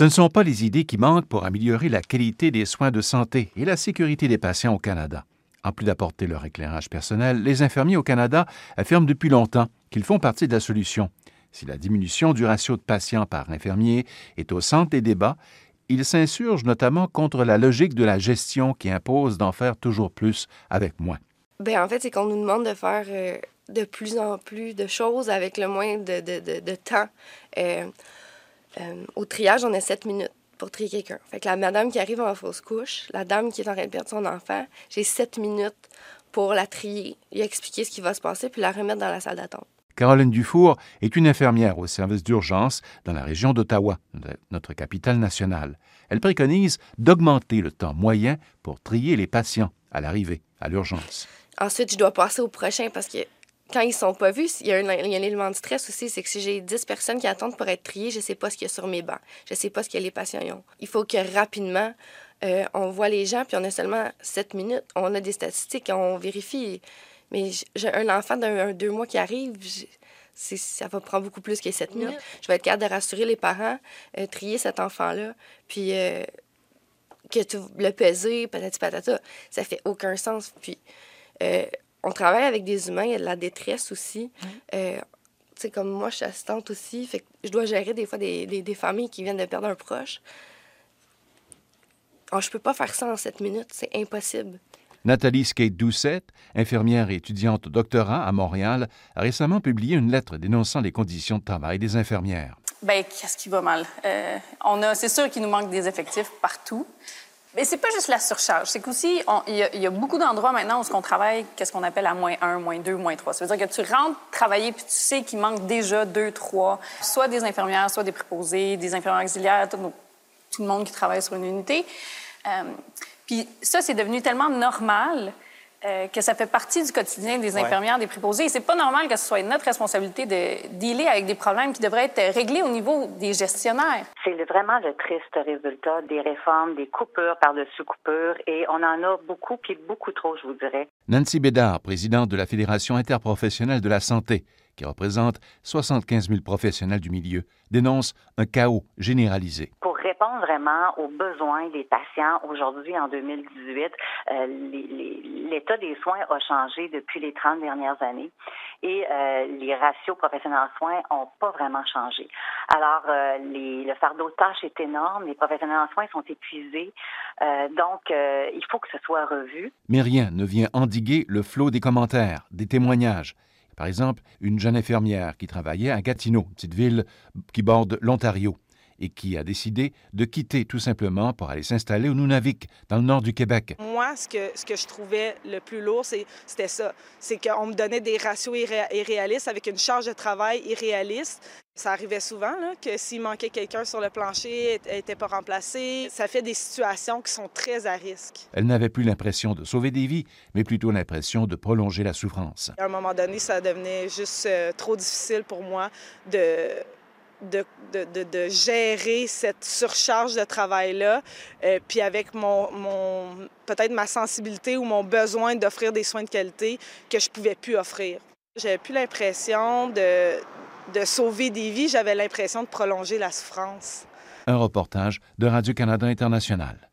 Ce ne sont pas les idées qui manquent pour améliorer la qualité des soins de santé et la sécurité des patients au Canada. En plus d'apporter leur éclairage personnel, les infirmiers au Canada affirment depuis longtemps qu'ils font partie de la solution. Si la diminution du ratio de patients par infirmier est au centre des débats, ils s'insurgent notamment contre la logique de la gestion qui impose d'en faire toujours plus avec moins. Bien, en fait, c'est qu'on nous demande de faire euh, de plus en plus de choses avec le moins de, de, de, temps. Euh, euh, au triage, on a sept minutes pour trier quelqu'un. Fait que la madame qui arrive en fausse couche, la dame qui est en train de perdre son enfant, j'ai sept minutes pour la trier, lui expliquer ce qui va se passer, puis la remettre dans la salle d'attente. Caroline Dufour est une infirmière au service d'urgence dans la région d'Ottawa, notre capitale nationale. Elle préconise d'augmenter le temps moyen pour trier les patients à l'arrivée à l'urgence. Ensuite, je dois passer au prochain parce que quand ils sont pas vus, il y, a un, élément de stress aussi, c'est que si j'ai 10 personnes qui attendent pour être triées, je sais pas ce qu'il y a sur mes bancs. Je sais pas ce que les patients ont. Il faut que rapidement, euh, on voit les gens, puis on a seulement 7 minutes. On a des statistiques, on vérifie. Mais j'ai un enfant d'un deux mois qui arrive, ça va prendre beaucoup plus que 7 minutes. Je vais être capable de rassurer les parents, euh, trier cet enfant-là, puis euh, que tu le peser, patati patata. Ça fait aucun sens. Puis on travaille avec des humains, il y a de la détresse aussi. Euh, sais, comme moi, je suis assistante aussi, fait que je dois gérer des fois des, des, familles qui viennent de perdre un proche. Alors, je peux pas faire ça en sept minutes, c'est impossible. Nathalie Skate-Doucette, infirmière et étudiante au doctorat à Montréal, a récemment publié une lettre dénonçant les conditions de travail des infirmières. Bien, qu'est-ce qui va mal? Euh, on a, c'est sûr qu'il nous manque des effectifs partout. Mais c'est pas juste la surcharge. C'est qu'aussi, il y, a beaucoup d'endroits maintenant où on travaille, qu'est-ce qu'on appelle à moins 1, moins 2, moins 3. Ça veut dire que tu rentres travailler puis tu sais qu'il manque déjà 2, 3, soit des infirmières, soit des préposés, des infirmières auxiliaires, tout, tout le monde qui travaille sur une unité. Euh, puis ça, c'est devenu tellement normal euh, que ça fait partie du quotidien des infirmières, des préposés. Et c'est pas normal que ce soit notre responsabilité de dealer avec des problèmes qui devraient être réglés au niveau des gestionnaires. C'est vraiment le triste résultat des réformes, des coupures par-dessus coupures, et on en a beaucoup, puis beaucoup trop, je vous dirais. Nancy Bédard, présidente de la Fédération interprofessionnelle de la santé, qui représente 75 000 professionnels du milieu, dénonce un chaos généralisé vraiment aux besoins des patients aujourd'hui en 2018. Euh, l'état des soins a changé depuis les 30 dernières années et euh, les ratios professionnels en soins n'ont pas vraiment changé. Alors, euh, le fardeau de tâches est énorme, les professionnels en soins sont épuisés, donc il faut que ce soit revu. Mais rien ne vient endiguer le flot des commentaires, des témoignages. Par exemple, une jeune infirmière qui travaillait à Gatineau, petite ville qui borde l'Ontario et qui a décidé de quitter tout simplement pour aller s'installer au Nunavik, dans le nord du Québec. Moi, ce que, ce que je trouvais le plus lourd, c'était ça. C'est qu'on me donnait des ratios irréalistes avec une charge de travail irréaliste. Ça arrivait souvent là, que s'il manquait quelqu'un sur le plancher, elle n'était pas remplacé. Ça fait des situations qui sont très à risque. Elle n'avait plus l'impression de sauver des vies, mais plutôt l'impression de prolonger la souffrance. À un moment donné, ça devenait juste euh, trop difficile pour moi de gérer cette surcharge de travail-là, euh, puis avec mon, mon peut-être ma sensibilité ou mon besoin d'offrir des soins de qualité que je pouvais plus offrir. J'avais plus l'impression de, de sauver des vies, j'avais l'impression de prolonger la souffrance. Un reportage de Radio-Canada International.